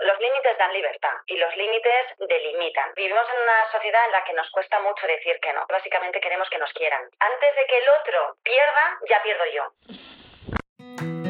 Los límites dan libertad y los límites delimitan. Vivimos en una sociedad en la que nos cuesta mucho decir que no. Básicamente queremos que nos quieran. Antes de que el otro pierda, ya pierdo yo.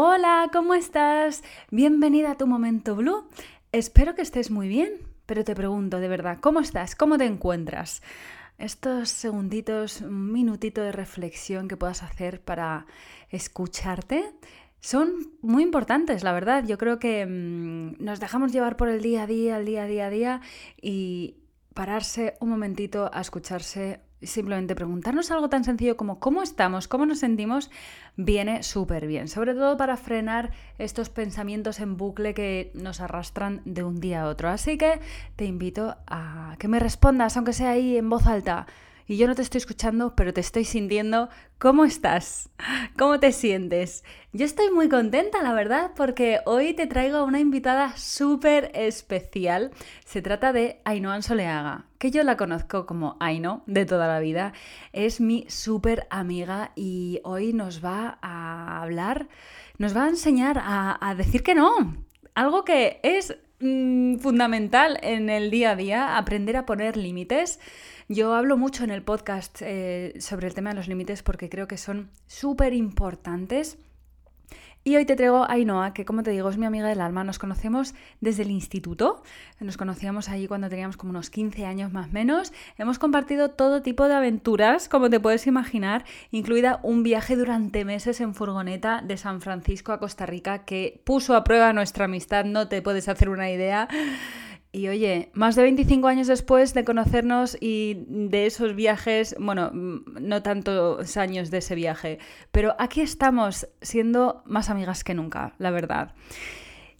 Hola, ¿cómo estás? Bienvenida a tu momento blue. Espero que estés muy bien, pero te pregunto de verdad, ¿cómo estás? ¿Cómo te encuentras? Estos segunditos, un minutito de reflexión que puedas hacer para escucharte son muy importantes, la verdad. Yo creo que mmm, nos dejamos llevar por el día a día, el día a día a día y pararse un momentito a escucharse simplemente preguntarnos algo tan sencillo como cómo estamos, cómo nos sentimos, viene súper bien. Sobre todo para frenar estos pensamientos en bucle que nos arrastran de un día a otro. Así que te invito a que me respondas, aunque sea ahí en voz alta y yo no te estoy escuchando, pero te estoy sintiendo. ¿Cómo estás? ¿Cómo te sientes? Yo estoy muy contenta, la verdad, porque hoy te traigo a una invitada súper especial. Se trata de Ainhoa Soleaga, que yo la conozco como Aino de toda la vida. Es mi súper amiga y hoy nos va a hablar, nos va a enseñar a, decir que no. Algo que es mmm, fundamental en el día a día, aprender a poner límites. Yo hablo mucho en el podcast eh, sobre el tema de los límites porque creo que son súper importantes. Y hoy te traigo a Ainhoa, que como te digo es mi amiga del alma. Nos conocemos desde el instituto. Nos conocíamos allí cuando teníamos como unos 15 años más o menos. Hemos compartido todo tipo de aventuras, como te puedes imaginar, incluida un viaje durante meses en furgoneta de San Francisco a Costa Rica que puso a prueba nuestra amistad. No te puedes hacer una idea. Y oye, más de 25 años después de conocernos y de esos viajes, bueno, no tantos años de ese viaje, pero aquí estamos siendo más amigas que nunca, la verdad.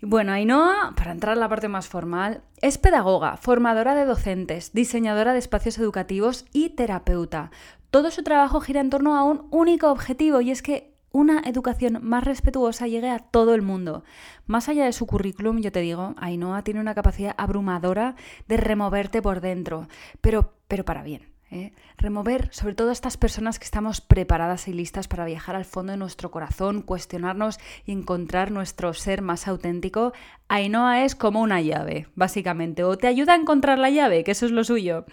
Bueno, Ainhoa, para entrar a la parte más formal, es pedagoga, formadora de docentes, diseñadora de espacios educativos y terapeuta. Todo su trabajo gira en torno a un único objetivo y es que una educación más respetuosa llegue a todo el mundo. Más allá de su currículum, yo te digo, Ainhoa tiene una capacidad abrumadora de removerte por dentro, pero, pero para bien. ¿eh? Remover sobre todo a estas personas que estamos preparadas y listas para viajar al fondo de nuestro corazón, cuestionarnos y encontrar nuestro ser más auténtico. Ainhoa es como una llave, básicamente, o te ayuda a encontrar la llave, que eso es lo suyo.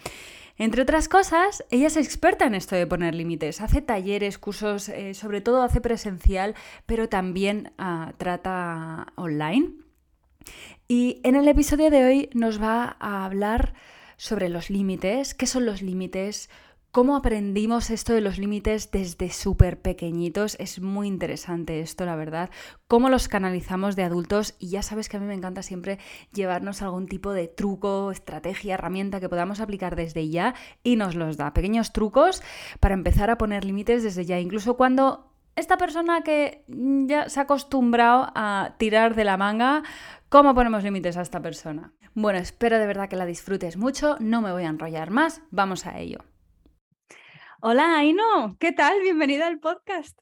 Entre otras cosas, ella es experta en esto de poner límites. Hace talleres, cursos, eh, sobre todo hace presencial, pero también uh, trata online. Y en el episodio de hoy nos va a hablar sobre los límites, qué son los límites, cómo aprendimos esto de los límites desde súper pequeñitos. Es muy interesante esto, la verdad. Cómo los canalizamos de adultos y ya sabes que a mí me encanta siempre llevarnos algún tipo de truco, estrategia, herramienta que podamos aplicar desde ya y nos los da. Pequeños trucos para empezar a poner límites desde ya, incluso cuando esta persona que ya se ha acostumbrado a tirar de la manga, ¿cómo ponemos límites a esta persona? Bueno, espero de verdad que la disfrutes mucho, no me voy a enrollar más, vamos a ello. Hola, Aino, ¿qué tal? Bienvenida al podcast.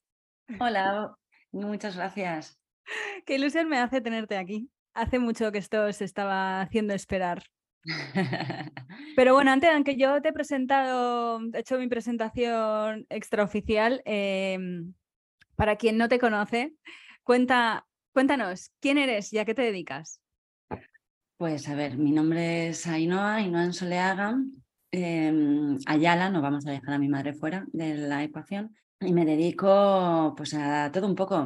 Hola, muchas gracias. Qué ilusión me hace tenerte aquí. Hace mucho que esto se estaba haciendo esperar. Pero bueno, antes, aunque yo te he presentado, he hecho mi presentación extraoficial, em, para quien no te conoce, cuenta, cuéntanos, ¿quién eres y a qué te dedicas? Pues a ver, mi nombre es Ainhoa, Ainhoa Ensoleaga, Em, Ayala, no vamos a dejar a mi madre fuera de la ecuación. Y me dedico pues a todo un poco.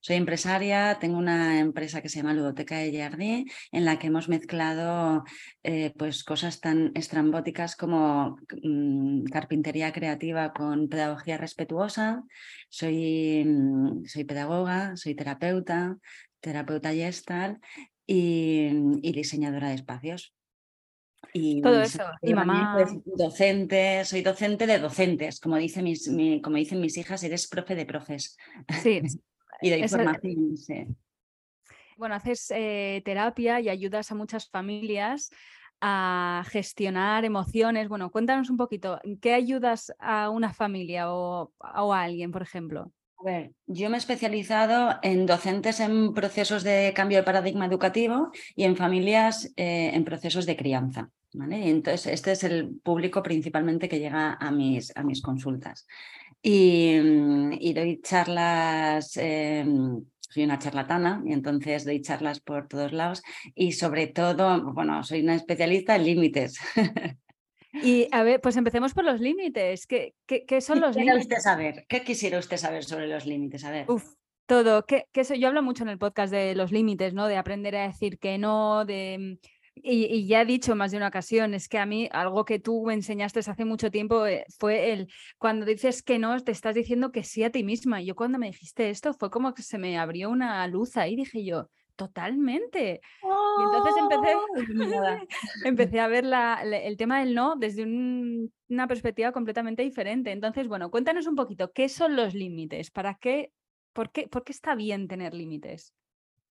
Soy empresaria, tengo una empresa que se llama Ludoteca de Jardí, en la que hemos mezclado eh, pues cosas tan estrambóticas como mm, carpintería creativa con pedagogía respetuosa. Soy, mm, soy pedagoga, soy terapeuta, terapeuta gestal y diseñadora de espacios. Y todo eso, y mamá. Pues, docente, soy docente de docentes, como, dice mis, como dicen mis hijas, eres profe de profes. Sí. y de información, Bueno, haces eh, terapia y ayudas a muchas familias a gestionar emociones. Bueno, cuéntanos un poquito, ¿qué ayudas a una familia o, o a alguien, por ejemplo? A ver, yo me he especializado en docentes en procesos de cambio de paradigma educativo y en familias eh, en procesos de crianza. ¿vale? entonces, este es el público principalmente que llega a mis, a mis consultas. Y, mm, doy charlas, eh, soy una charlatana y entonces doy charlas por todos lados y sobre todo, bueno, soy una especialista en límites. Y a ver, pues empecemos por los límites. ¿Qué, qué, son los límites? usted saber? ¿Qué quisiera usted saber sobre los límites? A ver. Uf, todo. ¿Qué, qué Yo hablo mucho en el podcast de los límites, ¿no? De aprender a decir que no, de... Y, y, ya he dicho más de una ocasión, es que a mí algo que tú me enseñaste hace mucho tiempo eh, fue el, cuando dices que no, te estás diciendo que sí a ti misma. Yo cuando me dijiste esto fue como que se me abrió una luz ahí, dije yo, totalmente. Y entonces empecé, ¡Oh! empecé a ver la, el tema del no desde una perspectiva completamente diferente. Entonces, bueno, cuéntanos un poquito, ¿qué son los límites? ¿Para qué, por qué, por qué está bien tener límites?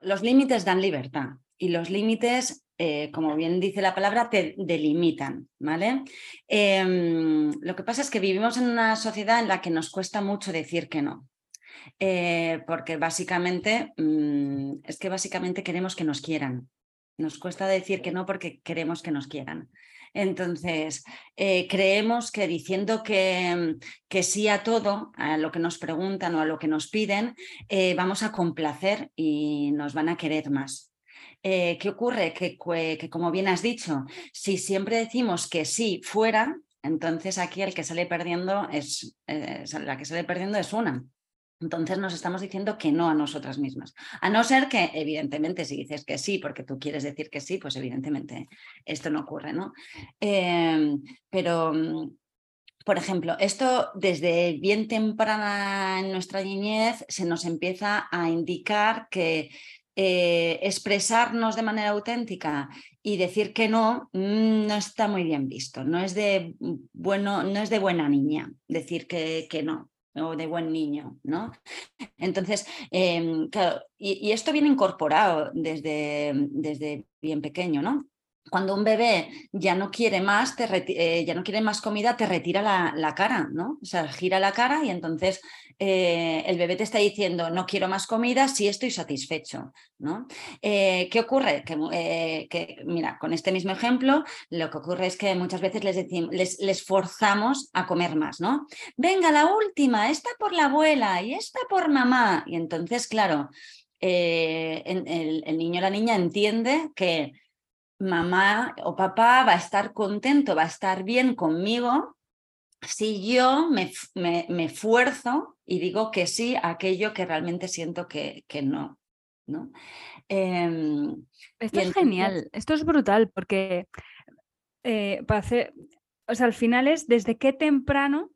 Los límites dan libertad y los límites, eh, como bien dice la palabra, te delimitan, ¿vale? Em, lo que pasa es que vivimos en una sociedad en la que nos cuesta mucho decir que no. Eh, porque básicamente mm, es que básicamente queremos que nos quieran. Nos cuesta decir que no porque queremos que nos quieran. Entonces, eh, creemos que diciendo que, que, sí a todo, a lo que nos preguntan o a lo que nos piden, eh, vamos a complacer y nos van a querer más. ¿Qué ocurre? Que, que, como bien has dicho, si siempre decimos que sí fuera, entonces aquí el que sale perdiendo es, la que sale perdiendo es una. Entonces nos estamos diciendo que no a nosotras mismas. A no ser que, evidentemente, si dices que sí, porque tú quieres decir que sí, pues evidentemente esto no ocurre, ¿no? Em, pero, mm, por ejemplo, esto desde bien temprana en nuestra niñez se nos empieza a indicar que eh, expresarnos de manera auténtica y decir que no mm, no está muy bien visto, no es de bueno, no es de buena niña decir que, que no o de buen niño, ¿no? Entonces, em, claro, y, esto viene incorporado desde, desde bien pequeño, ¿no? Cuando un bebé ya no quiere más, eh, ya no quiere más comida, te retira la, cara, ¿no? O sea, gira la cara y entonces eh, el bebé te está diciendo, no quiero más comida, sí estoy satisfecho, ¿no? Eh, ¿Qué ocurre? Que, mira, con este mismo ejemplo, lo que ocurre es que muchas veces les, decimos, les, forzamos a comer más, ¿no? Venga, la última, esta por la abuela y esta por mamá. Y entonces, claro, el niño o la niña entiende que mamá o papá va a estar contento, va a estar bien conmigo si yo me, me, esfuerzo y digo que sí a aquello que realmente siento que, que no. ¿no? Em, esto es genial, esto es brutal porque eh, para hacer, o sea, al final es desde qué temprano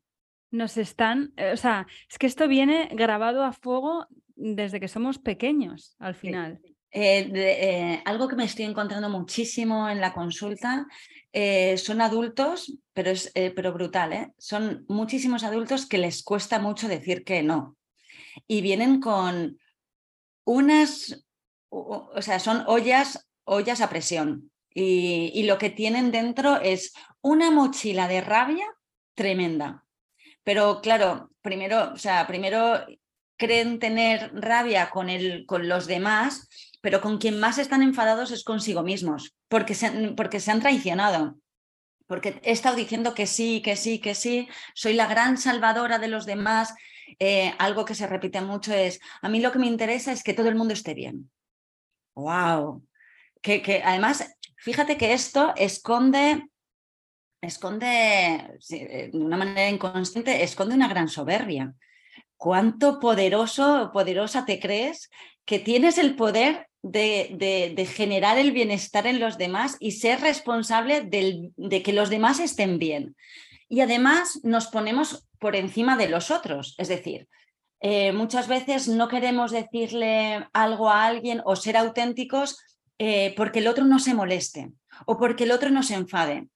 nos están, eh, o sea, es que esto viene grabado a fuego desde que somos pequeños, al final. Eh, eh, algo que me estoy encontrando muchísimo en la consulta son adultos, pero es pero brutal, son muchísimos adultos que les cuesta mucho decir que no. Y vienen con unas, o, sea, son ollas, ollas a presión. y lo que tienen dentro es una mochila de rabia tremenda. Pero claro, primero, o sea, primero creen tener rabia con, el, con los demás, pero con quien más están enfadados es consigo mismos, porque se, porque se han traicionado. Porque he estado diciendo que sí, que sí, que sí, soy la gran salvadora de los demás. Eh, algo que se repite mucho es, a mí lo que me interesa es que todo el mundo esté bien. ¡Wow! Que, que además, fíjate que esto esconde esconde, de una manera inconsciente, esconde una gran soberbia. ¿Cuánto poderoso o poderosa te crees que tienes el poder de, generar el bienestar en los demás y ser responsable de que los demás estén bien? Y además nos ponemos por encima de los otros, es decir, eh, muchas veces no queremos decirle algo a alguien o ser auténticos eh, porque el otro no se moleste o porque el otro no se enfade.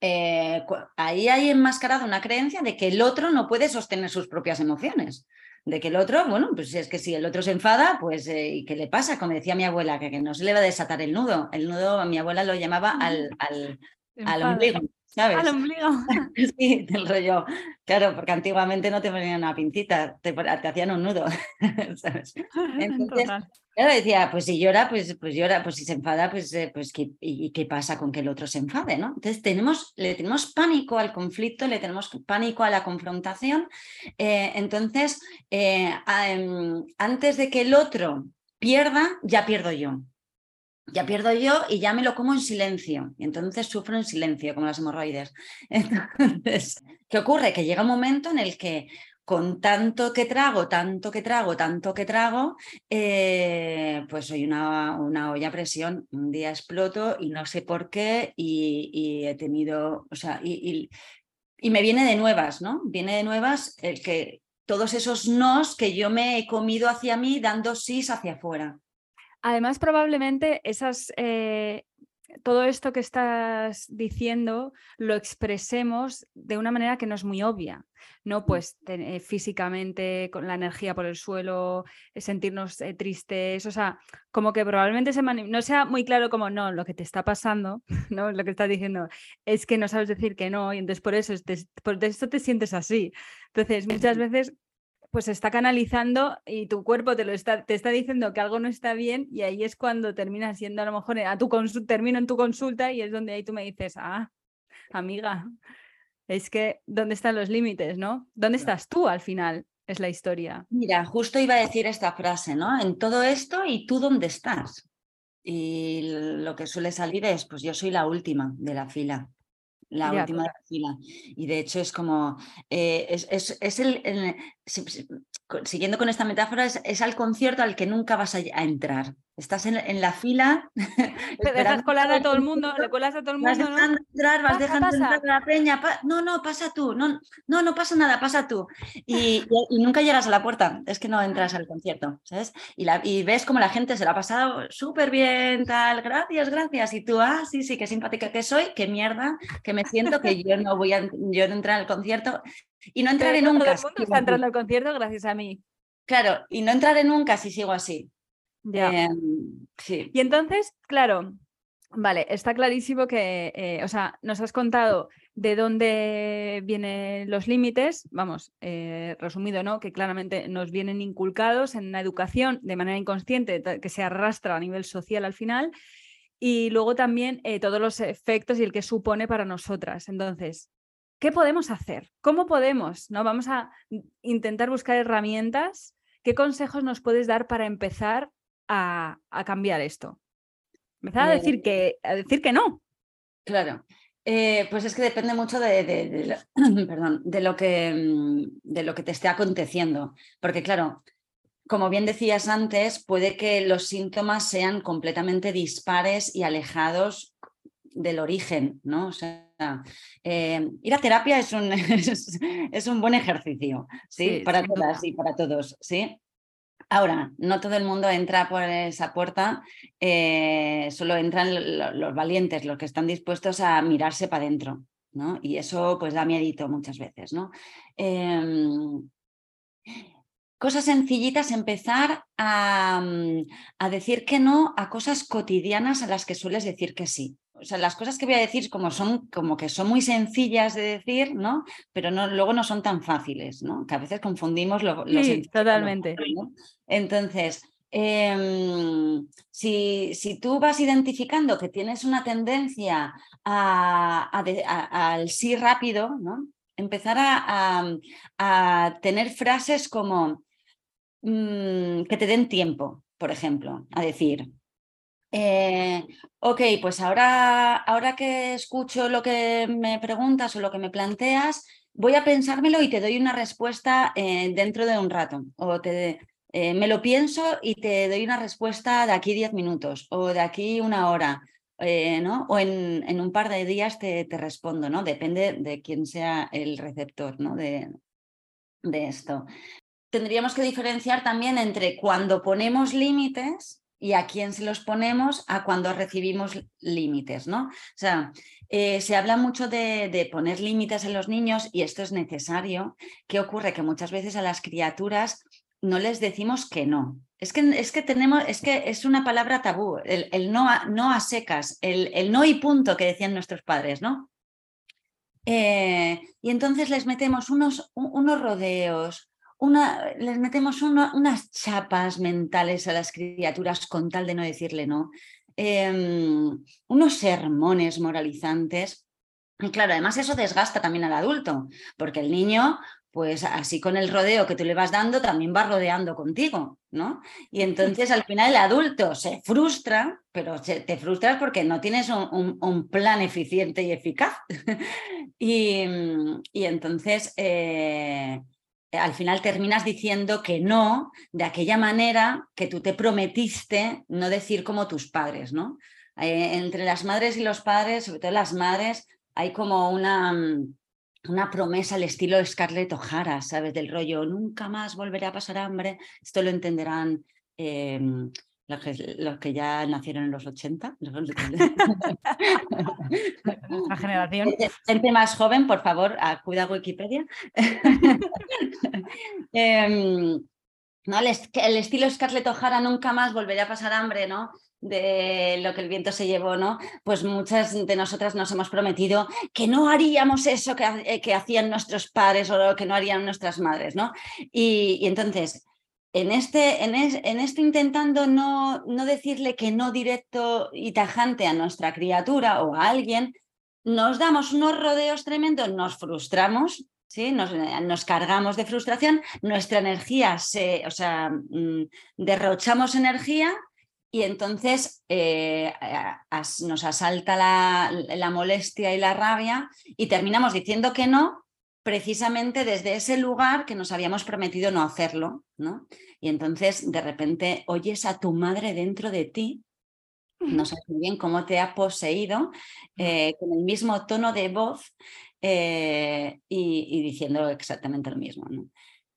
Eh, ahí hay enmascarado una creencia de que el otro no puede sostener sus propias emociones. De que el otro, bueno, pues es que si el otro se enfada, pues eh, ¿y qué le pasa? Como decía mi abuela, que, que, no se le va a desatar el nudo. El nudo, mi abuela lo llamaba al, al, al ombligo. ¿sabes? Al ombligo. sí, del rollo. Claro, porque antiguamente no te ponían una pincita, te, hacían un nudo. ¿sabes? Entonces, Claro, decía, pues si llora, pues, pues llora, pues si se enfada, pues, eh, pues ¿qué, ¿y qué pasa con que el otro se enfade? ¿no? Entonces tenemos, le tenemos pánico al conflicto, le tenemos pánico a la confrontación. Eh, entonces, eh, em, antes de que el otro pierda, ya pierdo yo. Ya pierdo yo y ya me lo como en silencio. Y entonces sufro en silencio, como las hemorroides. Entonces, ¿qué ocurre? Que llega un momento en el que con tanto que trago, tanto que trago, tanto que trago, eh, pues soy una, una, olla a presión. Un día exploto y no sé por qué y, he tenido, o sea, y, y, me viene de nuevas, ¿no? Viene de nuevas el que todos esos nos que yo me he comido hacia mí dando sís hacia afuera. Además, probablemente esas, eh, todo esto que estás diciendo lo expresemos de una manera que no es muy obvia, ¿no? Mm. Pues eh, físicamente, con la energía por el suelo, eh, sentirnos eh, tristes, o sea, como que probablemente se no sea muy claro como, no, lo que te está pasando, ¿no? Lo que estás diciendo es que no sabes decir que no y entonces por eso, por eso te sientes así. Entonces, muchas veces pues está canalizando y tu cuerpo te lo está, te está diciendo que algo no está bien y ahí es cuando terminas siendo a lo mejor a tu termino en tu consulta y es donde ahí tú me dices, ah, amiga, es que ¿dónde están los límites, no? ¿Dónde estás tú al final? Es la historia. Mira, justo iba a decir esta frase, ¿no? En todo esto y tú dónde estás. Y lo que suele salir es, pues yo soy la última de la fila la última de la fila. Y de hecho es como, eh, es, es, el, siguiendo con esta metáfora, es, al concierto al que nunca vas a, entrar. Estás en, la fila. Te dejas colar a todo el mundo, le colas a todo el mundo. Vas dejando entrar, vas dejando entrar a la peña. no, no, pasa tú. No, no, no pasa nada, pasa tú. Y, nunca llegas a la puerta, es que no entras al concierto, ¿sabes? Y, la, y ves como la gente se la ha pasado súper bien, tal, gracias, gracias. Y tú, ah, sí, sí, qué simpática que soy, qué mierda, que me siento que yo no voy a, yo no entrar al concierto y no entraré nunca. Todo el mundo está entrando al concierto gracias a mí. Claro, y no entraré nunca si sigo así. Em, sí. Y entonces, claro, vale, está clarísimo que, eh, o sea, nos has contado de dónde vienen los límites, vamos, eh, resumido, ¿no? Que claramente nos vienen inculcados en la educación de manera inconsciente, que se arrastra a nivel social al final, y luego también eh, todos los efectos y el que supone para nosotras. Entonces, ¿qué podemos hacer? ¿Cómo podemos? ¿No? Vamos a intentar buscar herramientas. ¿Qué consejos nos puedes dar para empezar a, cambiar esto? Empezar a decir, que, a decir que no. Claro. Eh, pues es que depende mucho de, perdón, de, lo que, mm, de lo que te esté aconteciendo. Porque claro, como bien decías antes, puede que los síntomas sean completamente dispares y alejados del origen, ¿no? O sea, eh, ir a terapia es un, es, un buen ejercicio, ¿sí? para todas y para todos, ¿sí? Ahora, no todo el mundo entra por esa puerta, eh, solo entran los valientes, los que están dispuestos a mirarse para adentro, ¿no? Y eso pues da miedito muchas veces, ¿no? Em, cosas sencillitas, empezar a, mm, a, decir que no a cosas cotidianas a las que sueles decir que sí o sea, las cosas que voy a decir como son, como que son muy sencillas de decir, ¿no? Pero no, luego no son tan fáciles, ¿no? Que a veces confundimos lo, sí, totalmente. Entonces, em, si, si, tú vas identificando que tienes una tendencia al sí rápido, ¿no? Empezar a, a tener frases como mm, que te den tiempo, por ejemplo, a decir, eh, ok, pues ahora, ahora que escucho lo que me preguntas o lo que me planteas, voy a pensármelo y te doy una respuesta eh, dentro de un rato. O te, eh, me lo pienso y te doy una respuesta de aquí 10 minutos o de aquí una hora. ¿no? O en, en, un par de días te, te, respondo, ¿no? Depende de quién sea el receptor ¿no? de, de esto. Tendríamos que diferenciar también entre cuando ponemos límites y a quién se los ponemos a cuando recibimos límites, ¿no? O sea, eh, se habla mucho de, poner límites en los niños y esto es necesario. ¿Qué ocurre? Que muchas veces a las criaturas no les decimos que no. Es que, es que tenemos, es que es una palabra tabú, el, no, a, no a secas, el, no y punto que decían nuestros padres, ¿no? Eh, y entonces les metemos unos, unos rodeos, les metemos unas chapas mentales a las criaturas con tal de no decirle no, em, unos sermones moralizantes. Y claro, además eso desgasta también al adulto, porque el niño, pues así con el rodeo que tú le vas dando, también va rodeando contigo, ¿no? Y entonces al final el adulto se frustra, pero te frustras porque no tienes un, plan eficiente y eficaz. y, y, entonces... Eh, al final terminas diciendo que no de aquella manera que tú te prometiste no decir como tus padres, ¿no? Eh, entre las madres y los padres, sobre todo las madres, hay como una, mm, una promesa al estilo Scarlett O'Hara, ¿sabes? Del rollo, nunca más volveré a pasar hambre. Esto lo entenderán em, los que, ya nacieron en los 80. La generación. Gente más joven, por favor, acuda a Wikipedia. Em, ¿no? El, el, estilo Scarlett O'Hara nunca más volvería a pasar hambre, ¿no? de lo que el viento se llevó, ¿no? Pues muchas de nosotras nos hemos prometido que no haríamos eso que, eh, que hacían nuestros padres o que no harían nuestras madres, ¿no? y, y entonces, en este, en, en este intentando no, no decirle que no directo y tajante a nuestra criatura o a alguien, nos damos unos rodeos tremendos, nos frustramos, ¿sí? nos, nos cargamos de frustración, nuestra energía se, o sea, mm, derrochamos energía y entonces eh, nos asalta la, la molestia y la rabia y terminamos diciendo que no precisamente desde ese lugar que nos habíamos prometido no hacerlo, ¿no? Y entonces de repente oyes a tu madre dentro de ti, no sabes muy bien cómo te ha poseído, eh, con el mismo tono de voz eh, y, diciendo exactamente lo mismo, ¿no?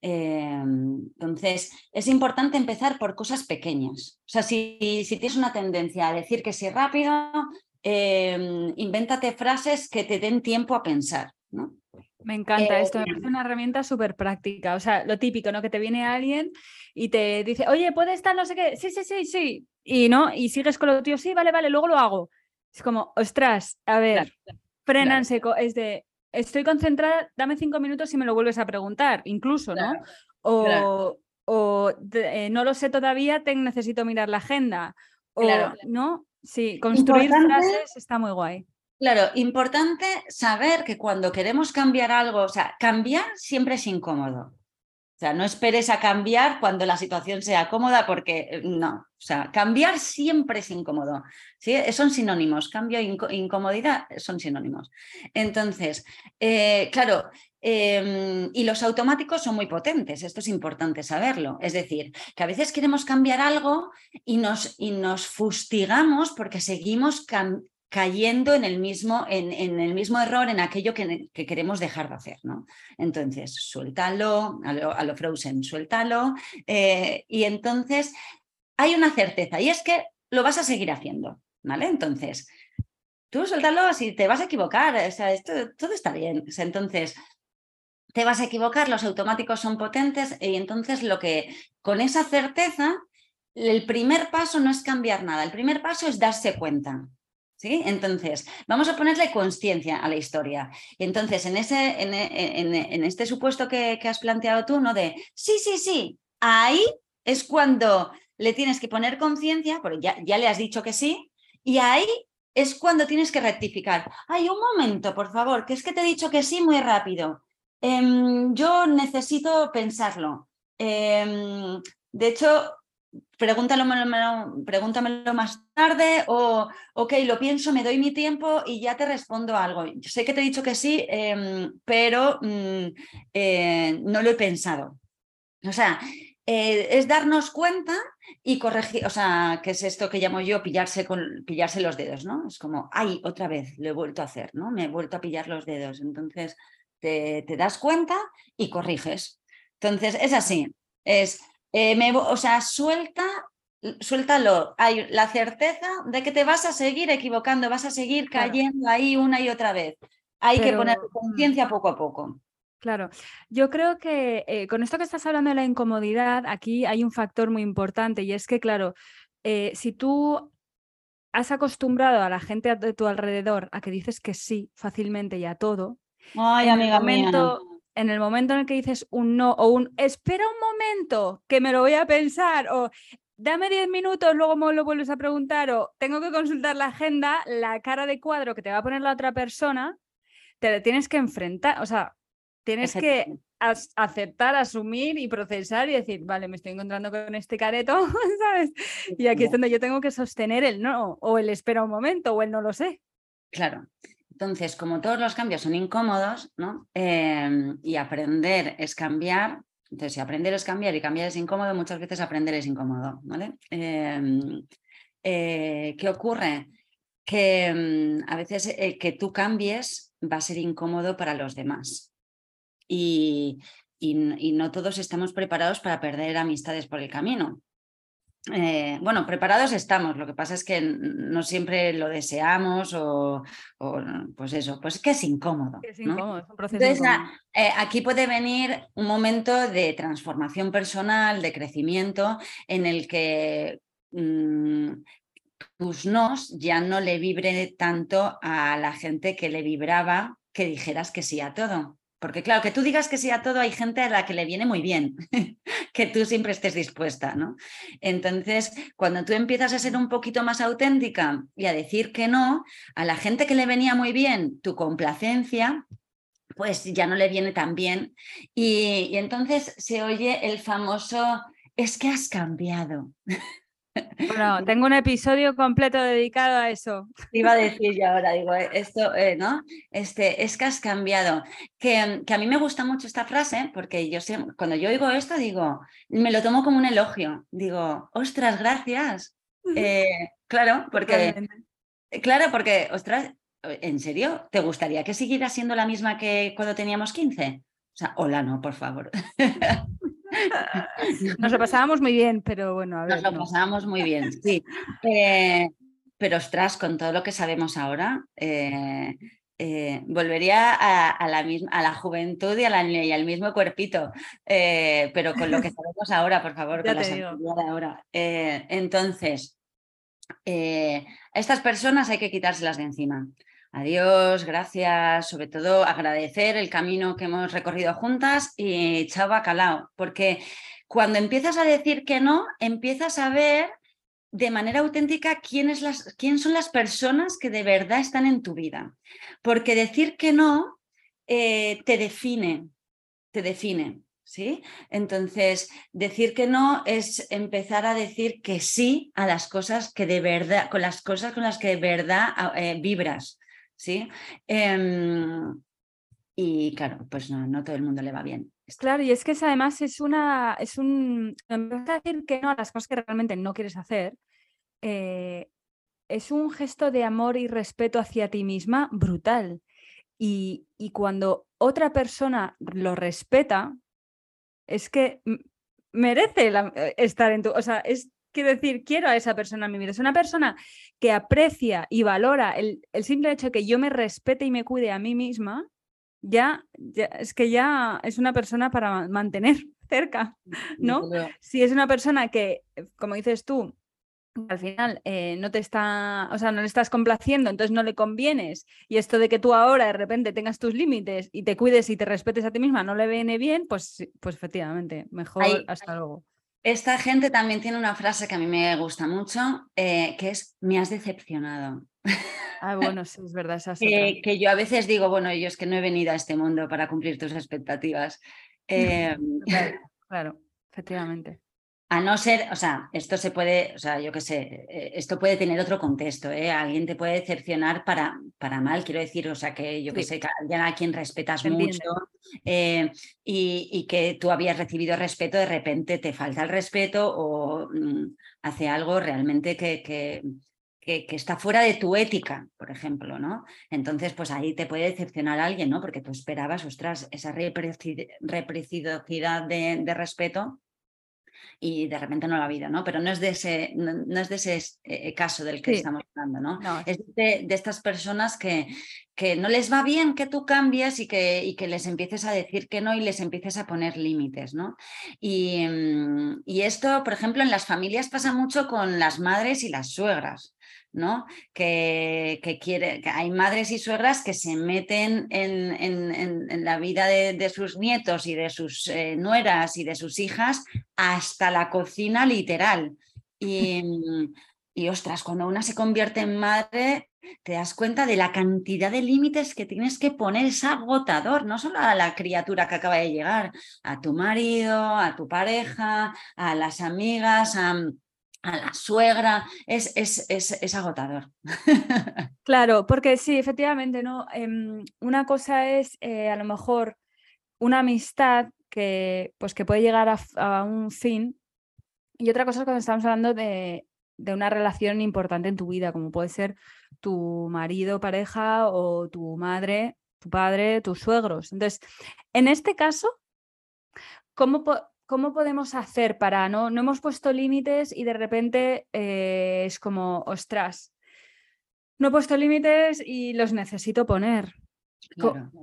Em, entonces, es importante empezar por cosas pequeñas. O sea, si, si tienes una tendencia a decir que sí rápido, eh, invéntate frases que te den tiempo a pensar. ¿no? Me encanta esto, me parece una herramienta súper práctica. O sea, lo típico, ¿no? Que te viene alguien y te dice, oye, ¿puede estar no sé qué? Sí, sí, sí, sí. Y no, y sigues con lo tío, sí, vale, vale, luego lo hago. Es como, ostras, a ver, frenan seco. Es de, estoy concentrada, dame cinco minutos y me lo vuelves a preguntar, incluso, ¿no? O, o eh, no lo sé todavía, te necesito mirar la agenda. O, ¿no? Sí, construir frases está muy guay. Claro, importante saber que cuando queremos cambiar algo, o sea, cambiar siempre es incómodo. O sea, no esperes a cambiar cuando la situación sea cómoda porque eh, no, o sea, cambiar siempre es incómodo. ¿sí? Son sinónimos, cambio e incomodidad son sinónimos. Entonces, eh, claro, em, y los automáticos son muy potentes, esto es importante saberlo. Es decir, que a veces queremos cambiar algo y nos, y nos fustigamos porque seguimos cayendo en el mismo, en, el mismo error, en aquello que, queremos dejar de hacer. ¿no? Entonces, suéltalo, a lo, Frozen, suéltalo. Eh, y entonces hay una certeza, y es que lo vas a seguir haciendo. ¿Vale? Entonces, tú suéltalo si te vas a equivocar, o sea, esto, todo está bien. entonces, te vas a equivocar, los automáticos son potentes y entonces lo que, con esa certeza, el primer paso no es cambiar nada, el primer paso es darse cuenta. ¿Sí? Entonces, vamos a ponerle conciencia a la historia. Entonces, en, ese, en, en, este supuesto que, has planteado tú, ¿no? De sí, sí, sí, ahí es cuando le tienes que poner conciencia, porque ya, ya le has dicho que sí, y ahí es cuando tienes que rectificar. Ay, un momento, por favor, que es que te he dicho que sí muy rápido. Em, yo necesito pensarlo. Em, de hecho, pregúntamelo, pregúntamelo más tarde o, ok, lo pienso, me doy mi tiempo y ya te respondo algo. Sé que te he dicho que sí, em, pero mm, eh, no lo he pensado. O sea, eh, es darnos cuenta y corregir, o sea, que es esto que llamo yo pillarse, pillarse los dedos, ¿no? Es como, ay, otra vez lo he vuelto a hacer, ¿no? Me he vuelto a pillar los dedos. Entonces, te, das cuenta y corriges. Entonces, es así, es, eh, me, o sea, suelta, suéltalo. Hay la certeza de que te vas a seguir equivocando, vas a seguir cayendo ahí una y otra vez. Hay que poner mm. conciencia poco a poco. Claro, yo creo que eh, con esto que estás hablando de la incomodidad, aquí hay un factor muy importante y es que, claro, eh, si tú has acostumbrado a la gente de tu alrededor a que dices que sí fácilmente y a todo, Ay, amiga el momento, En el momento en el que dices un no o un espera un momento que me lo voy a pensar o dame 10 minutos, luego me lo vuelves a preguntar o tengo que consultar la agenda, la cara de cuadro que te va a poner la otra persona, te tienes que enfrentar, o sea, Tienes que aceptar, asumir y procesar y decir, vale, me estoy encontrando con este careto, ¿sabes? Y aquí es donde yo tengo que sostener el no, o el espera un momento, o el no lo sé. Claro. Entonces, como todos los cambios son incómodos, ¿no? Em, y aprender es cambiar. Entonces, si aprender es cambiar y cambiar es incómodo, muchas veces aprender es incómodo. Em, eh, ¿Qué ocurre? Que em, a veces eh, que tú cambies va a ser incómodo para los demás y, no todos estamos preparados para perder amistades por el camino. Eh, bueno, preparados estamos, lo que pasa es que no siempre lo deseamos o, pues eso, pues que es incómodo. Es incómodo, es un proceso eh, aquí puede venir un momento de transformación personal, de crecimiento, en el que mm, tus nos ya no le vibre tanto a la gente que le vibraba que dijeras que sí a todo. Porque claro, que tú digas que sí a todo, hay gente a la que le viene muy bien, que tú siempre estés dispuesta, ¿no? Entonces, cuando tú empiezas a ser un poquito más auténtica y a decir que no, a la gente que le venía muy bien tu complacencia, pues ya no le viene tan bien. Y, y entonces se oye el famoso, es que has cambiado. Bueno, tengo un episodio completo dedicado a eso. Iba a decir yo ahora, digo, eh, esto, eh, ¿no? Este, es que has cambiado. Que, que, a mí me gusta mucho esta frase, porque yo sé, cuando yo oigo esto, digo, me lo tomo como un elogio. Digo, ostras, gracias. Eh, claro, porque, claro, porque, ostras, ¿en serio? ¿Te gustaría que siguiera siendo la misma que cuando teníamos 15? O sea, hola, no, por favor. Nos lo pasábamos muy bien, pero bueno, a ver. Nos lo pasábamos muy bien, sí. Eh, pero ostras, con todo lo que sabemos ahora, eh, eh, volvería a, la misma, a la juventud y, al mismo cuerpito, pero con lo que sabemos ahora, por favor, con la sabiduría de ahora. entonces, a estas personas hay que quitárselas de encima. Adiós, gracias, sobre todo agradecer el camino que hemos recorrido juntas y chao bacalao, porque cuando empiezas a decir que no, empiezas a ver de manera auténtica quién, las, quién son las personas que de verdad están en tu vida, porque decir que no eh, te define, te define. ¿Sí? Entonces, decir que no es empezar a decir que sí a las cosas que de verdad, con las cosas con las que de verdad eh, vibras. ¿Sí? Em, y claro, pues no, no todo el mundo le va bien. Claro, y es que además es una, es un, a decir que no a las cosas que realmente no quieres hacer, eh, es un gesto de amor y respeto hacia ti misma brutal. Y, y cuando otra persona lo respeta, es que merece eh, estar en tu, o sea, es, quiero decir, quiero a esa persona en mi vida. Es una persona que aprecia y valora el, simple hecho de que yo me respete y me cuide a mí misma, ya, ya es que ya es una persona para mantener cerca, ¿no? Si es una persona que, como dices tú, al final eh, no te está, o sea, no le estás complaciendo, entonces no le convienes. Y esto de que tú ahora de repente tengas tus límites y te cuides y te respetes a ti misma no le viene bien, pues, pues efectivamente, mejor hasta luego. Esta gente también tiene una frase que a mí me gusta mucho, eh, que es, me has decepcionado. Ah, bueno, sí, es verdad. Esa que yo a veces digo, bueno, yo es que no he venido a este mundo para cumplir tus expectativas. Em, claro, efectivamente. A no ser, o sea, esto se puede, o sea, yo qué sé, eh, esto puede tener otro contexto, ¿eh? Alguien te puede decepcionar para, para mal, quiero decir, o sea, que yo qué sé, que alguien a quien respetas mucho eh, y, que tú habías recibido respeto, de repente te falta el respeto o mm, hace algo realmente que, que, que, está fuera de tu ética, por ejemplo, ¿no? Entonces, pues ahí te puede decepcionar alguien, ¿no? Porque tú esperabas, ostras, esa reciprocidad de, de respeto y de repente no la vida, ¿no? Pero no es de ese, no, es de ese eh, caso del que estamos hablando, ¿no? Es de, estas personas que, que no les va bien que tú cambies y que, y que les empieces a decir que no y les empieces a poner límites, ¿no? Y, mm, y esto, por ejemplo, en las familias pasa mucho con las madres y las suegras. Que, quiere, que hay madres y suegras que se meten en, en, la vida de, sus nietos y de sus eh, nueras y de sus hijas hasta la cocina literal. Y, y ostras, cuando una se convierte en madre, te das cuenta de la cantidad de límites que tienes que poner, es agotador, no solo a la criatura que acaba de llegar, a tu marido, a tu pareja, a las amigas, a, a la suegra, es, es, agotador. Claro, porque sí, efectivamente, ¿no? Em, una cosa es eh, a lo mejor una amistad que, pues, que puede llegar a, un fin y otra cosa es cuando estamos hablando de, de, una relación importante en tu vida, como puede ser tu marido, pareja o tu madre, tu padre, tus suegros. Entonces, en este caso, ¿cómo, ¿cómo podemos hacer para no, no hemos puesto límites y de repente eh, es como, ostras, no he puesto límites y los necesito poner?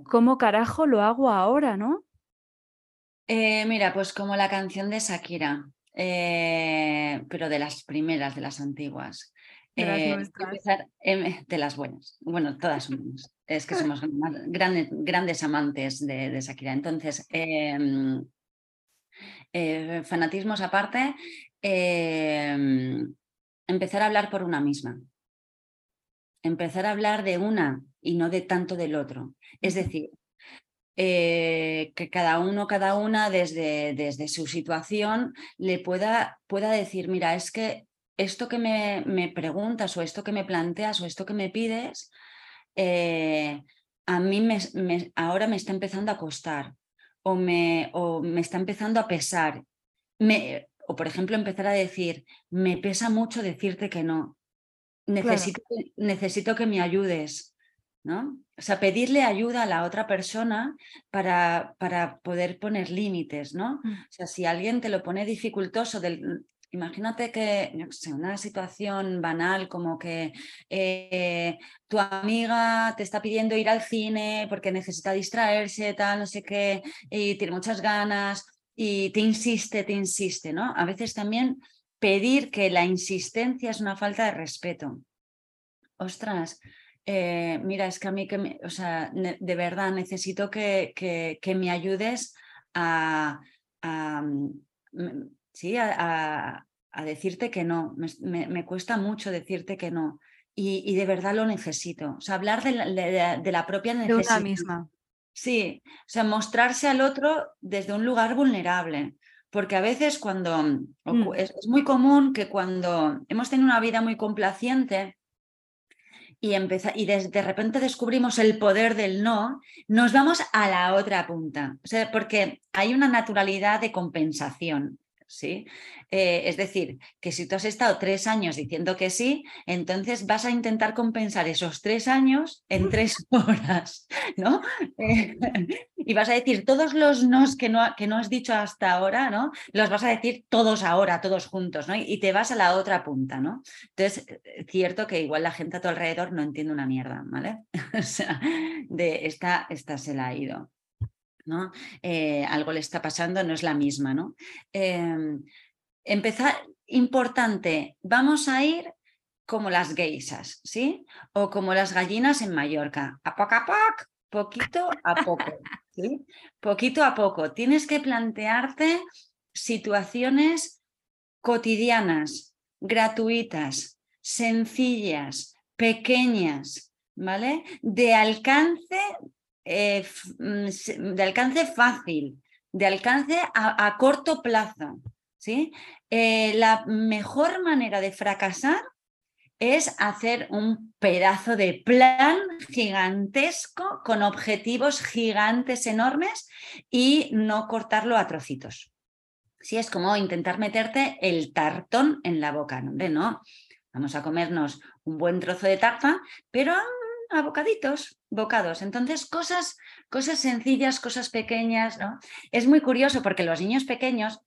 ¿Cómo carajo lo hago ahora, no? Eh, mira, pues como la canción de Shakira, eh, pero de las primeras, de las antiguas. De las, em, de las buenas. Bueno, todas somos. Es que somos grandes, grandes amantes de, de Shakira. Entonces, em, eh, fanatismos aparte, em, empezar a hablar por una misma. Empezar a hablar de una y no de tanto del otro. Es decir, eh, que cada uno, cada una, desde, desde su situación, le pueda, pueda decir, mira, es que esto que me, me, preguntas o esto que me planteas o esto que me pides, eh, a mí me, ahora me está empezando a costar o me, o me está empezando a pesar. Me, o, por ejemplo, empezar a decir, me pesa mucho decirte que no. Necesito, necesito que me ayudes. ¿no? O sea, pedirle ayuda a la otra persona para, para poder poner límites, ¿no? Mm. O sea, si alguien te lo pone dificultoso, del, Imagínate que, una situación banal como que eh, tu amiga te está pidiendo ir al cine porque necesita distraerse, tal, no sé qué, y tiene muchas ganas y te insiste, te insiste, ¿no? A veces también pedir que la insistencia es una falta de respeto. Ostras, eh, mira, es que a mí, que o sea, de verdad necesito que, que, me ayudes a, a mm, ¿sí? A, decirte que no. Me, cuesta mucho decirte que no. Y, de verdad lo necesito. O sea, hablar de la, propia necesidad. De una misma. Sí, o sea, mostrarse al otro desde un lugar vulnerable. Porque a veces cuando mm. es, muy común que cuando hemos tenido una vida muy complaciente, y, y de, repente descubrimos el poder del no, nos vamos a la otra punta. O sea, porque hay una naturalidad de compensación ¿sí? Eh, es decir, que si tú has estado tres años diciendo que sí, entonces vas a intentar compensar esos tres años en tres horas, ¿no? Eh, y vas a decir todos los nos que no, que no has dicho hasta ahora, ¿no? Los vas a decir todos ahora, todos juntos, ¿no? Y te vas a la otra punta, ¿no? Entonces, eh, cierto que igual la gente a tu alrededor no entiende una mierda, ¿vale? o sea, de esta, esta se la ha ido. ¿No? Eh, algo le está pasando, no es la misma, ¿no? Em, empezar, importante, vamos a ir como las geisas, ¿sí? O como las gallinas en Mallorca, a poco a poco, poquito a poco, ¿sí? Poquito a poco. Tienes que plantearte situaciones cotidianas, gratuitas, sencillas, pequeñas, ¿vale? De alcance eh, mm, de alcance fácil, de alcance a, corto plazo. ¿sí? Eh, la mejor manera de fracasar es hacer un pedazo de plan gigantesco con objetivos gigantes enormes y no cortarlo a trocitos. Sí, es como intentar meterte el tartón en la boca, ¿no? no. Vamos a comernos un buen trozo de tarta, pero a bocaditos, bocados. Entonces, cosas, cosas sencillas, cosas pequeñas, ¿no? Es muy curioso porque los niños pequeños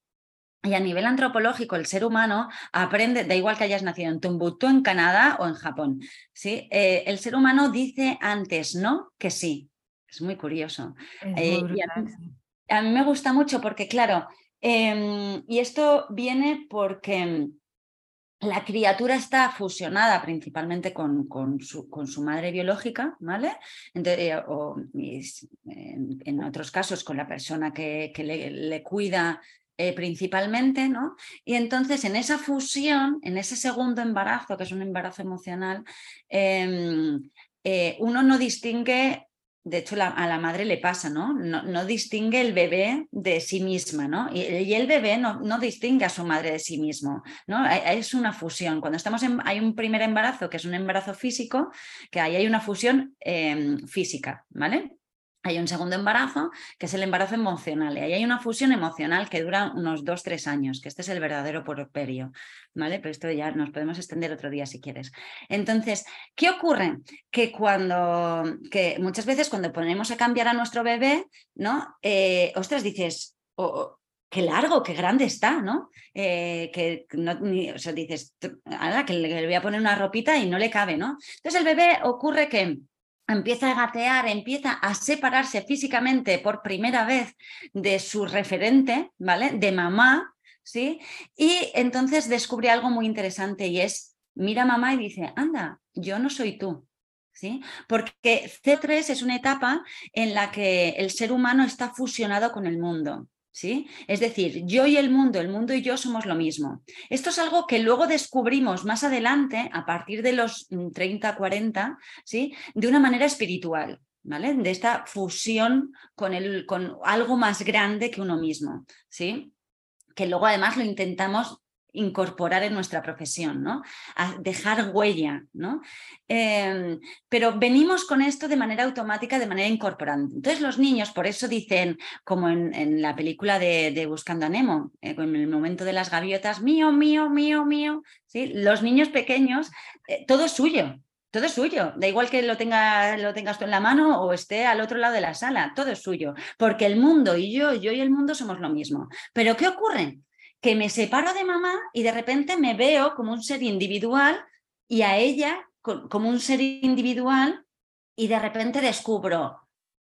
y a nivel antropológico, el ser humano aprende, da igual que hayas nacido en Tumbuktu, en Canadá o en Japón, ¿sí? Eh, el ser humano dice antes no que sí. Es muy curioso. Eh, a, mí, me gusta mucho porque, claro, em, y esto viene porque la criatura está fusionada principalmente con, con, su, con su, madre biológica, ¿vale? Eh, o en, otros casos con la persona que, que le, cuida eh, principalmente, ¿no? Y entonces en esa fusión, en ese segundo embarazo, que es un embarazo emocional, em, eh, uno no distingue de hecho a la madre le pasa, ¿no? ¿no? distingue el bebé de sí misma, ¿no? Y, el bebé no, no, distingue a su madre de sí mismo, ¿no? Es una fusión. Cuando estamos en, hay un primer embarazo, que es un embarazo físico, que ahí hay una fusión em, física, ¿vale? Hay un segundo embarazo, que es el embarazo emocional, y ahí hay una fusión emocional que dura unos dos, tres años, que este es el verdadero porperio, ¿vale? Pero esto ya nos podemos extender otro día si quieres. Entonces, ¿qué ocurre? Que cuando, que muchas veces cuando ponemos a cambiar a nuestro bebé, ¿no? Eh, ostras, dices, oh, qué largo, qué grande está, ¿no? Eh, que no, o sea, dices, que le voy a poner una ropita y no le cabe, ¿no? Entonces el bebé ocurre que empieza a gatear, empieza a separarse físicamente por primera vez de su referente, ¿vale? De mamá, ¿sí? Y entonces descubre algo muy interesante y es, mira a mamá y dice, anda, yo no soy tú. ¿Sí? Porque C3 es una etapa en la que el ser humano está fusionado con el mundo. Es decir, yo y el mundo, el mundo y yo somos lo mismo. Esto es algo que luego descubrimos más adelante, a partir de los 30, mm, 40, ¿sí? De una manera espiritual. ¿Vale? De esta fusión con, el, con algo más grande que uno mismo, ¿sí? Que luego además lo intentamos incorporar en nuestra profesión, ¿no? A dejar huella, ¿no? Em, pero venimos con esto de manera automática, de manera incorporante. Entonces los niños, por eso dicen, como en, la película de, Buscando a Nemo, eh, en el momento de las gaviotas, mío, mío, mío, mío, ¿sí? Los niños pequeños, eh, todo es suyo, todo es suyo, da igual que lo, tenga, lo tengas tú en la mano o esté al otro lado de la sala, todo es suyo, porque el mundo y yo, yo y el mundo somos lo mismo. Pero ¿qué ocurre? Que me separo de mamá y de repente me veo como un ser individual y a ella como un ser individual y de repente descubro,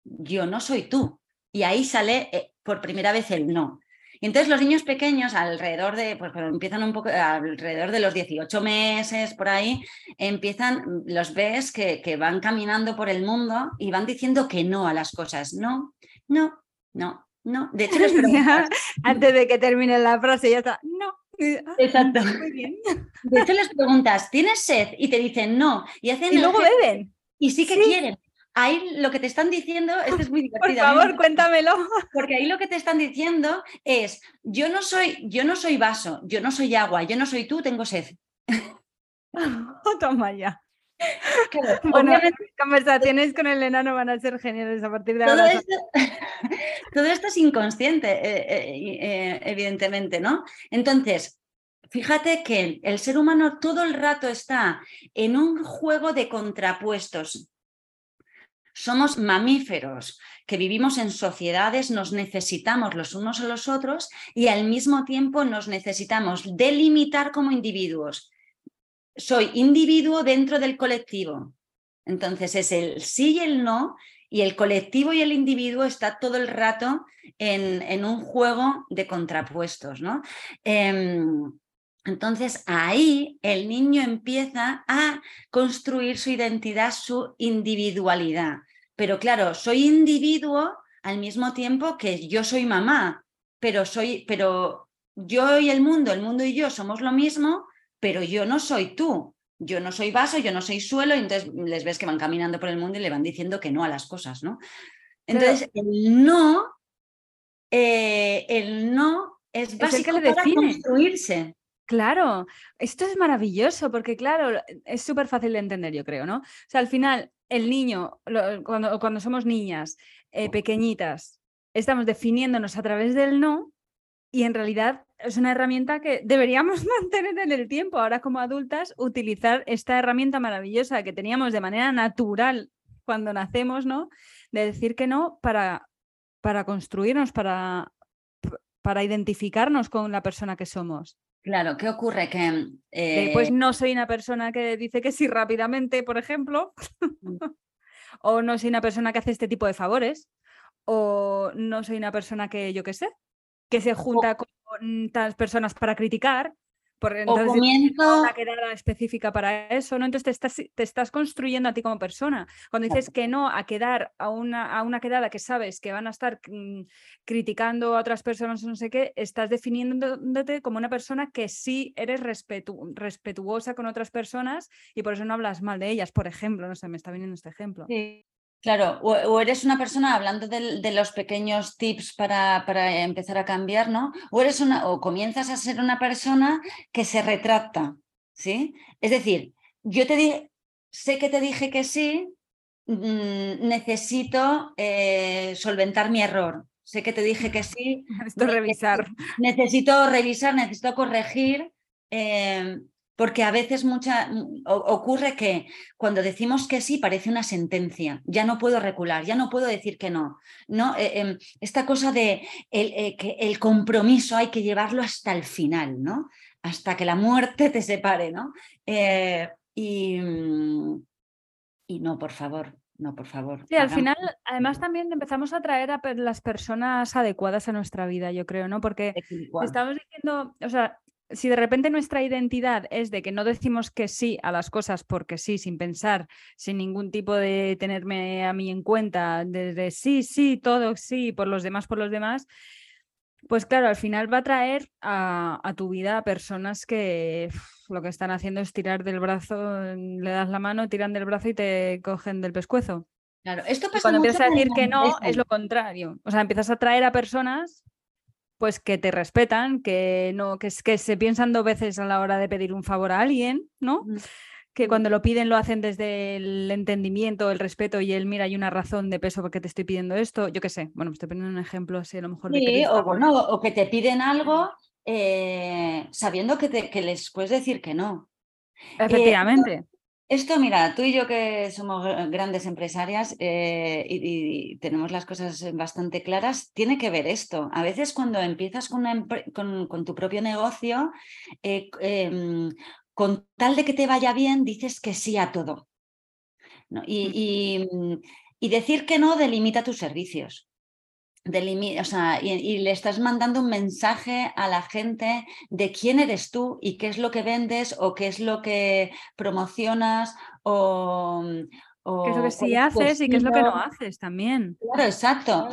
yo no soy tú. Y ahí sale eh, por primera vez el no. Entonces los niños pequeños, alrededor de, pues empiezan un poco, alrededor de los 18 meses, por ahí, empiezan, los ves que, que van caminando por el mundo y van diciendo que no a las cosas. No, no, no, no, de hecho les preguntas. Antes de que termine la frase ya está. No. Exacto. Muy bien. De hecho les preguntas, ¿tienes sed? Y te dicen no. Y, hacen y luego beben. Y sí que quieren. Ahí lo que te están diciendo, esto es muy divertido. Por favor, cuéntamelo. Porque ahí lo que te están diciendo es, yo no soy, yo no soy vaso, yo no soy agua, yo no soy tú, tengo sed. Toma ya. bueno, conversaciones con el enano van a ser geniales a partir de todo ahora. Esto, todo esto es inconsciente, eh, eh, eh, evidentemente, ¿no? Entonces, fíjate que el ser humano todo el rato está en un juego de contrapuestos. Somos mamíferos que vivimos en sociedades, nos necesitamos los unos a los otros y al mismo tiempo nos necesitamos delimitar como individuos soy individuo dentro del colectivo. Entonces es el sí y el no, y el colectivo y el individuo está todo el rato en, un juego de contrapuestos. ¿no? Em, entonces ahí el niño empieza a construir su identidad, su individualidad. Pero claro, soy individuo al mismo tiempo que yo soy mamá, pero soy, pero yo y el mundo, el mundo y yo somos lo mismo, pero yo no soy tú, yo no soy vaso, yo no soy suelo, y entonces les ves que van caminando por el mundo y le van diciendo que no a las cosas, ¿no? Entonces, el no, eh, el no es básico para construirse. Claro, esto es maravilloso porque, claro, es súper fácil de entender, yo creo, ¿no? O sea, al final, el niño, cuando, cuando somos niñas eh, pequeñitas, estamos definiéndonos a través del no y en realidad es una herramienta que deberíamos mantener en el tiempo. Ahora como adultas, utilizar esta herramienta maravillosa que teníamos de manera natural cuando nacemos, ¿no? De decir que no para, para construirnos, para, para identificarnos con la persona que somos. Claro, ¿qué ocurre? Que pues no soy una persona que dice que sí rápidamente, por ejemplo, mm. o no soy una persona que hace este tipo de favores, o no soy una persona que, yo qué sé, que se junta con tantas personas para criticar, por entonces comienzo... una quedada específica para eso, ¿no? Entonces te estás, te estás construyendo a ti como persona. Cuando dices que no a quedar a una, a una quedada que sabes que van a estar mm, criticando a otras personas o no sé qué, estás definiéndote como una persona que sí eres respetuosa con otras personas y por eso no hablas mal de ellas, por ejemplo, no sé, me está viniendo este ejemplo. Sí. Claro, o, eres una persona hablando de, los pequeños tips para, para, empezar a cambiar, ¿no? O eres una, o comienzas a ser una persona que se retracta, ¿sí? Es decir, yo te dije, sé que te dije que sí, mm, necesito eh, solventar mi error. Sé que te dije que sí. Necesito revisar. Necesito revisar, necesito corregir. Eh, porque a veces mucha, mm, ocurre que cuando decimos que sí parece una sentencia, ya no puedo recular, ya no puedo decir que no. ¿no? Eh, em, esta cosa de eh, que el compromiso hay que llevarlo hasta el final, ¿no? hasta que la muerte te separe. ¿no? Eh, y, mm, y no, por favor, no, por favor. Sí, al final, además también empezamos a traer a las personas adecuadas a nuestra vida, yo creo, ¿no? Porque estamos diciendo, o sea, si de repente nuestra identidad es de que no decimos que sí a las cosas porque sí, sin pensar, sin ningún tipo de tenerme a mí en cuenta, desde sí, sí, todo sí, por los demás, por los demás, pues claro, al final va a traer a, tu vida a personas que lo que están haciendo es tirar del brazo, le das la mano, tiran del brazo y te cogen del pescuezo. Claro, esto pasa cuando empiezas a decir que no, es lo contrario. O sea, empiezas a traer a personas pues que te respetan, que no, que, que se piensan dos veces a la hora de pedir un favor a alguien, ¿no? Que cuando lo piden lo hacen desde el entendimiento, el respeto y el mira, hay una razón de peso porque te estoy pidiendo esto, yo qué sé, bueno, me estoy poniendo un ejemplo así a lo mejor. Sí, o, bueno, o que te piden algo eh, sabiendo que, te, que les puedes decir que no. Eh, Efectivamente. Esto, mira, tú y yo que somos grandes empresarias eh, y, tenemos las cosas bastante claras, tiene que ver esto. A veces cuando empiezas con, con, tu propio negocio, eh, em, con tal de que te vaya bien, dices que sí a todo. y, y decir que no delimita tus servicios o sea, y, le estás mandando un mensaje a la gente de quién eres tú y qué es lo que vendes o qué es lo que promocionas o... qué es lo que sí haces y qué es lo que no haces también. Claro, exacto.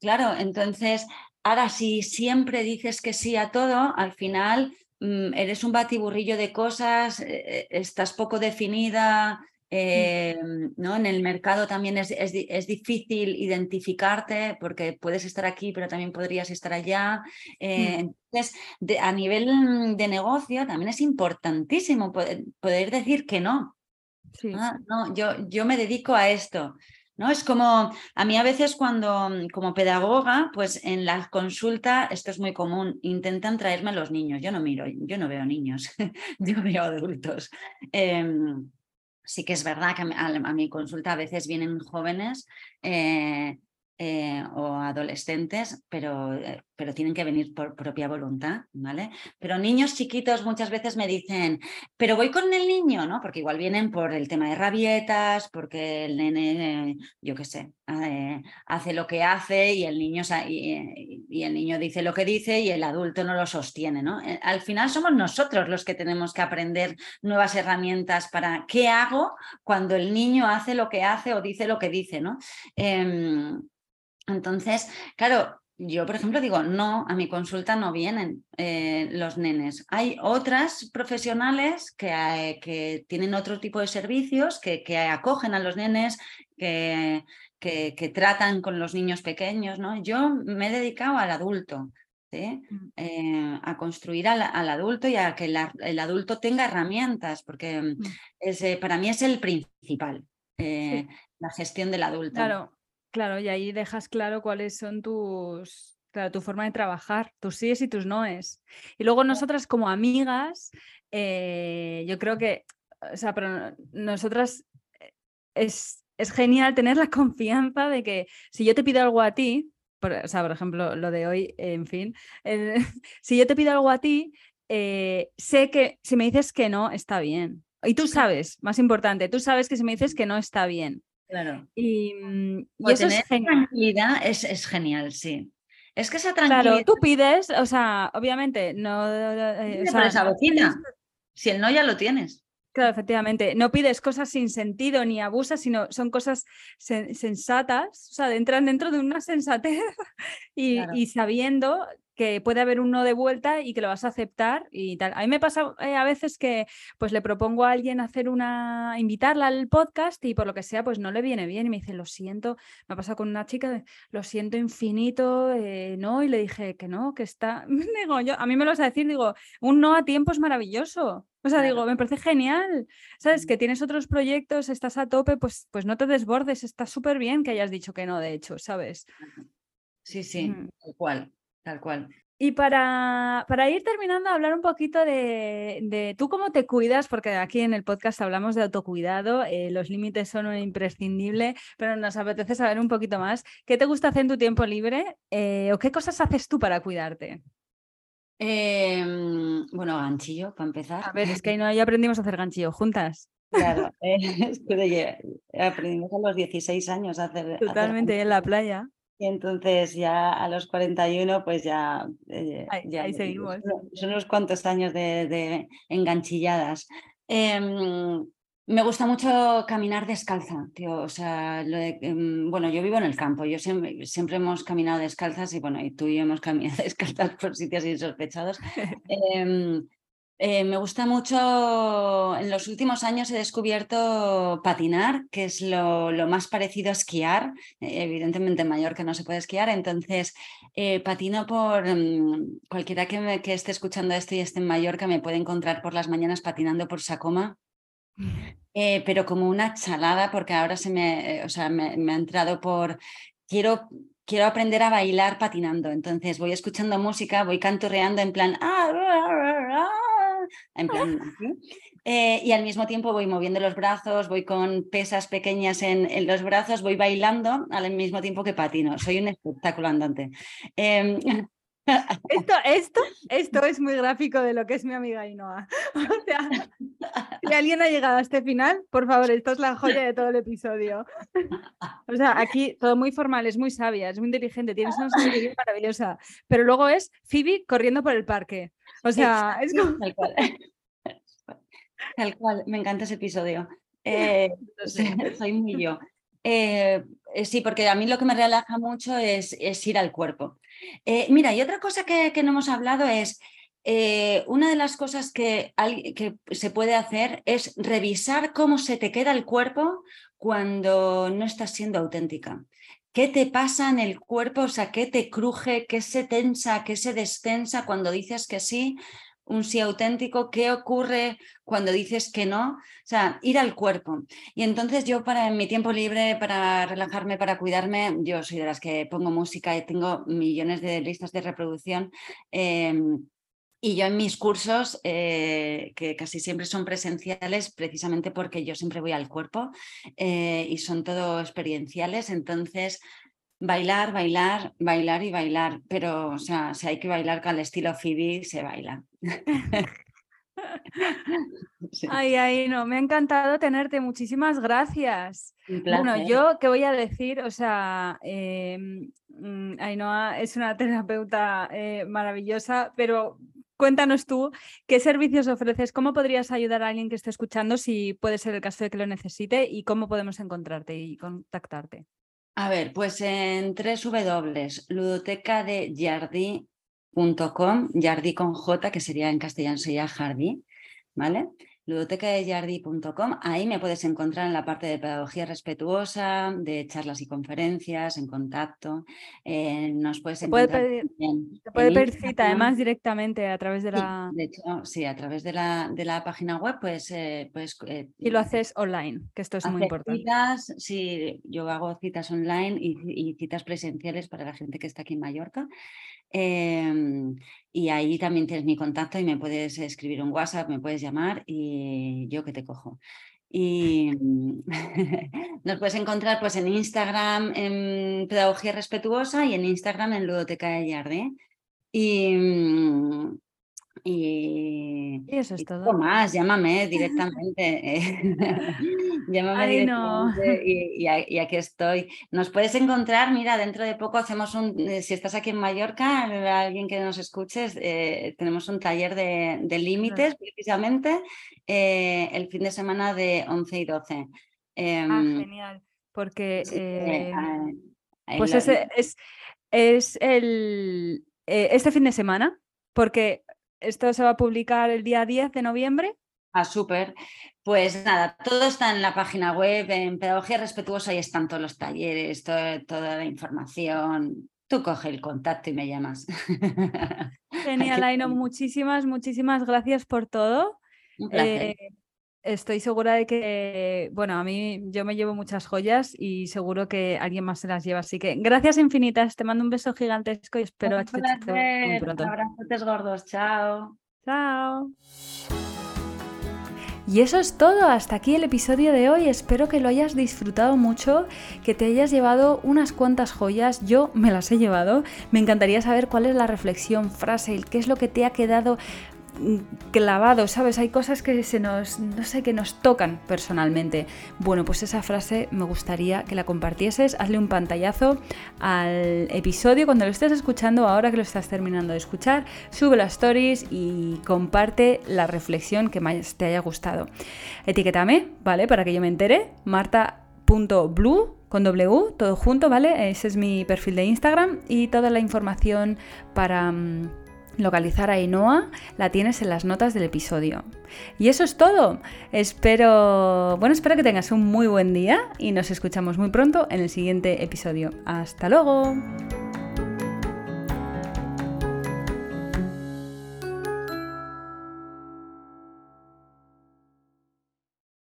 claro, entonces, ahora si siempre dices que sí a todo, al final mm, eres un batiburrillo de cosas, eh, eh, estás poco definida, eh, ¿no? En el mercado también es, es, difícil identificarte porque puedes estar aquí, pero también podrías estar allá. Eh, entonces, a nivel de negocio también es importantísimo poder, decir que no. Ah, no, yo, yo me dedico a esto. ¿No? Es como, a mí a veces cuando, como pedagoga, pues en la consulta, esto es muy común, intentan traerme a los niños. Yo no miro, yo no veo niños, yo veo adultos. Em, sí que es verdad que a, mi consulta a veces vienen jóvenes eh, eh, o adolescentes, pero, eh, pero tienen que venir por propia voluntad, ¿vale? Pero niños chiquitos muchas veces me dicen, pero voy con el niño, ¿no? Porque igual vienen por el tema de rabietas, porque el nene, yo qué sé, hace lo que hace y el, niño, el niño dice lo que dice y el adulto no lo sostiene, ¿no? Al final somos nosotros los que tenemos que aprender nuevas herramientas para qué hago cuando el niño hace lo que hace o dice lo que dice, ¿no? Entonces, claro, yo, por ejemplo, digo, no, a mi consulta no vienen eh, los nenes. Hay otras profesionales que, eh, que, tienen otro tipo de servicios, que, que acogen a los nenes, que, que, tratan con los niños pequeños. ¿no? Yo me he dedicado al adulto, mm. eh, a construir al, adulto y a que el adulto tenga herramientas, porque mm. es, para mí es el principal, la gestión del adulto. Claro. Claro, y ahí dejas claro cuáles son tus, claro, tu forma de trabajar, tus síes y tus noes. Y luego nosotras como amigas, eh, yo creo que, o sea, pero nosotras eh, es, es genial tener la confianza de que si yo te pido algo a ti, por, o sea, por ejemplo, lo de hoy, en fin, si yo te pido algo a ti, eh, sé que si me dices que no, está bien. Y tú sabes, más importante, tú sabes que si me dices que no está bien. Claro. Y, mm, eso es tranquilidad es, genial, sí. Es que esa tranquilidad. Claro, tú pides, o sea, obviamente, no. Eh, esa bocina. Si el no ya lo tienes. Claro, efectivamente. No pides cosas sin sentido ni abusas, sino son cosas sensatas, o sea, entran dentro de una sensatez y, y sabiendo que puede haber un no de vuelta y que lo vas a aceptar y tal. A mí me pasa eh, a veces que pues le propongo a alguien hacer una, invitarla al podcast y por lo que sea pues no le viene bien y me dice, lo siento, me ha pasado con una chica, lo siento infinito, eh, no, y le dije que no, que está, digo, yo, a mí me lo vas a decir, digo, un no a tiempo es maravilloso. O sea, digo, me parece genial. ¿Sabes? Que tienes otros proyectos, estás a tope, pues, pues no te desbordes, está súper bien que hayas dicho que no, de hecho, ¿sabes? Sí, sí, mm. tal cual. Tal cual. Y para, para, ir terminando, hablar un poquito de, de, tú cómo te cuidas, porque aquí en el podcast hablamos de autocuidado, eh, los límites son un imprescindible, pero nos apetece saber un poquito más. ¿Qué te gusta hacer en tu tiempo libre eh, o qué cosas haces tú para cuidarte? Em, bueno, ganchillo, para empezar. A ver, es que ahí no, aprendimos a hacer ganchillo juntas. Claro, es que aprendimos a los 16 años a hacer. Totalmente, en la playa. Y entonces ya a los 41 pues ya... Eh, ahí, seguimos. Son unos cuantos años de, enganchilladas. Em, me gusta mucho caminar descalza, tío. O sea, em, bueno, yo vivo en el campo, yo siempre, siempre, hemos caminado descalzas y bueno, y tú y yo hemos caminado descalzas por sitios insospechados. Eh, me gusta mucho, en los últimos años he descubierto patinar, que es lo, más parecido a esquiar. Eh, evidentemente en Mallorca no se puede esquiar, entonces eh, patino por mm, cualquiera que, que, esté escuchando esto y esté en Mallorca me puede encontrar por las mañanas patinando por Sacoma. pero como una chalada, porque ahora se me, o sea, me, me ha entrado por quiero quiero aprender a bailar patinando. Entonces voy escuchando música, voy canturreando en plan, ah, en plan, eh, y al mismo tiempo voy moviendo los brazos, voy con pesas pequeñas en, los brazos, voy bailando al mismo tiempo que patino. Soy un espectáculo andante. Em, esto, esto, esto es muy gráfico de lo que es mi amiga Inoa. O sea, si alguien ha llegado a este final, por favor, esto es la joya de todo el episodio. O sea, aquí todo muy formal, es muy sabia, es muy inteligente, tienes una sabiduría maravillosa, pero luego es Phoebe corriendo por el parque. O sea, es como... Tal cual. me encanta ese episodio. Eh, soy muy yo. Eh, eh, sí, porque a mí lo que me relaja mucho es, ir al cuerpo. mira, y otra cosa que, no hemos hablado es, una de las cosas que, que, se puede hacer es revisar cómo se te queda el cuerpo cuando no estás siendo auténtica. ¿Qué te pasa en el cuerpo? O sea, ¿qué te cruje? ¿Qué se tensa? ¿Qué se destensa cuando dices que sí? un sí auténtico, qué ocurre cuando dices que no, o sea, ir al cuerpo. Y entonces yo para en mi tiempo libre, para relajarme, para cuidarme, yo soy de las que pongo música y tengo millones de listas de reproducción. Em, y yo en mis cursos, eh, que casi siempre son presenciales, precisamente porque yo siempre voy al cuerpo eh, y son todo experienciales, entonces bailar, bailar, bailar y bailar, pero o sea, si hay que bailar con el estilo Phoebe, se baila. Ay, ay, no, me ha encantado tenerte, muchísimas gracias. Bueno, yo qué voy a decir, o sea, eh, Ainhoa es una terapeuta eh, maravillosa, pero cuéntanos tú qué servicios ofreces, cómo podrías ayudar a alguien que esté escuchando si puede ser el caso de que lo necesite y cómo podemos encontrarte y contactarte. A ver, pues en ludoteca de Jardí.com, Jardí con J, que sería en castellano sería Jardí, ¿vale? ludotecadeyardi.com. Ahí me puedes encontrar en la parte de pedagogía respetuosa, de charlas y conferencias, en contacto. Eh, nos puedes encontrar. Puede puede pedir cita además directamente a través de la. de hecho, sí, a través de la, de la página web, pues. Eh, pues eh, y lo haces online, que esto es muy importante. Citas, sí, yo hago citas online y, y citas presenciales para la gente que está aquí en Mallorca. Em, y ahí también tienes mi contacto y me puedes escribir un WhatsApp, me puedes llamar y yo que te cojo. Y nos puedes encontrar pues en Instagram en Pedagogía Respetuosa y en Instagram en Ludoteca de Yardé. Y, y, eso es todo. más, llámame directamente. Eh, llámame directamente y, aquí estoy. Nos puedes encontrar, mira, dentro de poco hacemos un, eh, si estás aquí en Mallorca, alguien que nos escuches, eh, tenemos un taller de, límites precisamente el fin de semana de 11 y 12. ah, em, genial, porque pues es, es, es el, este fin de semana, porque esto se va a publicar el día 10 de noviembre. Ah, súper. Pues nada, todo está en la página web, en Pedagogía Respetuosa, y están todos los talleres, toda la información. Tú coge el contacto y me llamas. Genial, Aino, muchísimas, muchísimas gracias por todo. Un placer. Eh, Estoy segura de que, bueno, a mí yo me llevo muchas joyas y seguro que alguien más se las lleva. Así que gracias infinitas, te mando un beso gigantesco y espero a muy pronto. Abrazotes gordos, chao. Chao. Y eso es todo, hasta aquí el episodio de hoy, espero que lo hayas disfrutado mucho, que te hayas llevado unas cuantas joyas, yo me las he llevado, me encantaría saber cuál es la reflexión, frase, qué es lo que te ha quedado clavado, ¿sabes? Hay cosas que se nos, no sé, que nos tocan personalmente. Bueno, pues esa frase me gustaría que la compartieses, hazle un pantallazo al episodio cuando lo estés escuchando, ahora que lo estás terminando de escuchar, sube las stories y comparte la reflexión que más te haya gustado. Etiquétame, ¿vale? Para que yo me entere, marta.blue con W, todo junto, ¿vale? Ese es mi perfil de Instagram y toda la información para mm, localizar a Inoa la tienes en las notas del episodio. Y eso es todo. Espero, bueno, espero que tengas un muy buen día y nos escuchamos muy pronto en el siguiente episodio. Hasta luego.